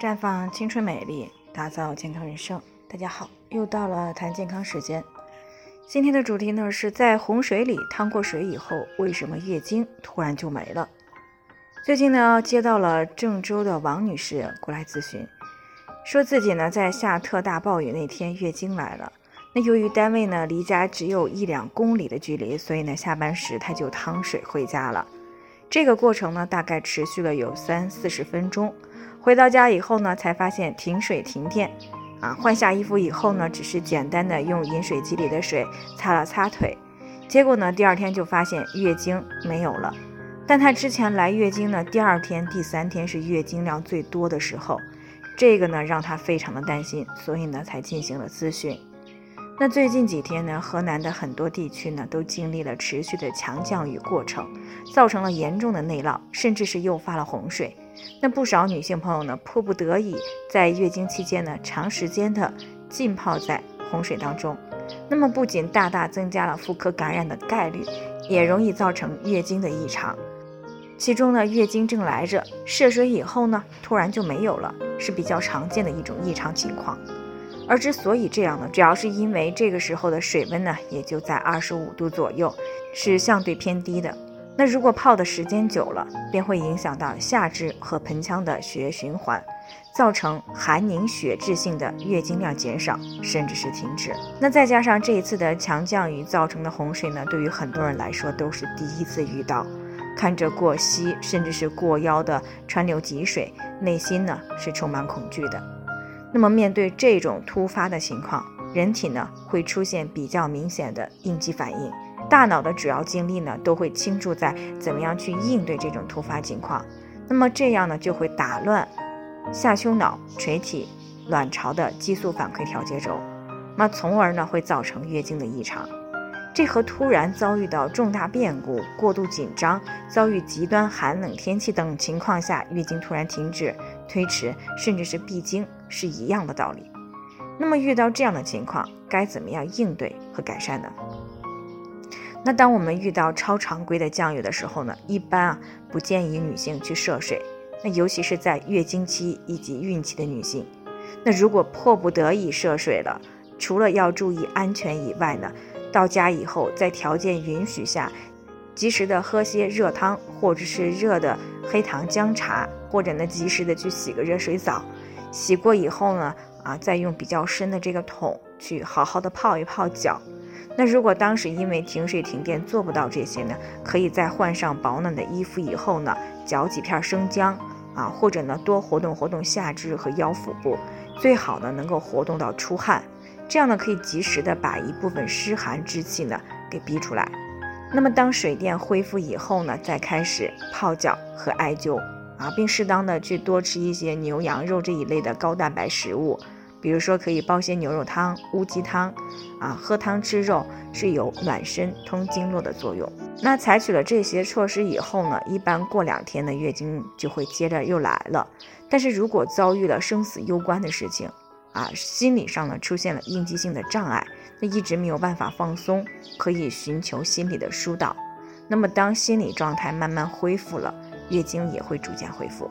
绽放青春美丽，打造健康人生。大家好，又到了谈健康时间。今天的主题呢是在洪水里趟过水以后，为什么月经突然就没了？最近呢接到了郑州的王女士过来咨询，说自己呢在下特大暴雨那天月经来了。那由于单位呢离家只有一两公里的距离，所以呢下班时她就趟水回家了。这个过程呢大概持续了有三四十分钟。回到家以后呢，才发现停水停电，啊，换下衣服以后呢，只是简单的用饮水机里的水擦了擦腿，结果呢，第二天就发现月经没有了。但她之前来月经呢，第二天、第三天是月经量最多的时候，这个呢让她非常的担心，所以呢才进行了咨询。那最近几天呢，河南的很多地区呢都经历了持续的强降雨过程，造成了严重的内涝，甚至是诱发了洪水。那不少女性朋友呢，迫不得已在月经期间呢，长时间的浸泡在洪水当中，那么不仅大大增加了妇科感染的概率，也容易造成月经的异常。其中呢，月经正来着，涉水以后呢，突然就没有了，是比较常见的一种异常情况。而之所以这样呢，主要是因为这个时候的水温呢，也就在二十五度左右，是相对偏低的。那如果泡的时间久了，便会影响到下肢和盆腔的血液循环，造成寒凝血滞性的月经量减少，甚至是停止。那再加上这一次的强降雨造成的洪水呢，对于很多人来说都是第一次遇到，看着过膝甚至是过腰的川流急水，内心呢是充满恐惧的。那么面对这种突发的情况，人体呢会出现比较明显的应激反应。大脑的主要精力呢，都会倾注在怎么样去应对这种突发情况。那么这样呢，就会打乱下丘脑垂体卵巢的激素反馈调节轴，那从而呢会造成月经的异常。这和突然遭遇到重大变故、过度紧张、遭遇极端寒冷天气等情况下，月经突然停止、推迟，甚至是闭经是一样的道理。那么遇到这样的情况，该怎么样应对和改善呢？那当我们遇到超常规的降雨的时候呢，一般啊不建议女性去涉水，那尤其是在月经期以及孕期的女性。那如果迫不得已涉水了，除了要注意安全以外呢，到家以后在条件允许下，及时的喝些热汤或者是热的黑糖姜茶，或者呢及时的去洗个热水澡，洗过以后呢，啊再用比较深的这个桶去好好的泡一泡脚。那如果当时因为停水停电做不到这些呢，可以在换上保暖的衣服以后呢，嚼几片生姜啊，或者呢多活动活动下肢和腰腹部，最好呢能够活动到出汗，这样呢可以及时的把一部分湿寒之气呢给逼出来。那么当水电恢复以后呢，再开始泡脚和艾灸啊，并适当的去多吃一些牛羊肉这一类的高蛋白食物。比如说，可以煲些牛肉汤、乌鸡汤，啊，喝汤吃肉是有暖身、通经络的作用。那采取了这些措施以后呢，一般过两天的月经就会接着又来了。但是如果遭遇了生死攸关的事情，啊，心理上呢出现了应激性的障碍，那一直没有办法放松，可以寻求心理的疏导。那么当心理状态慢慢恢复了，月经也会逐渐恢复。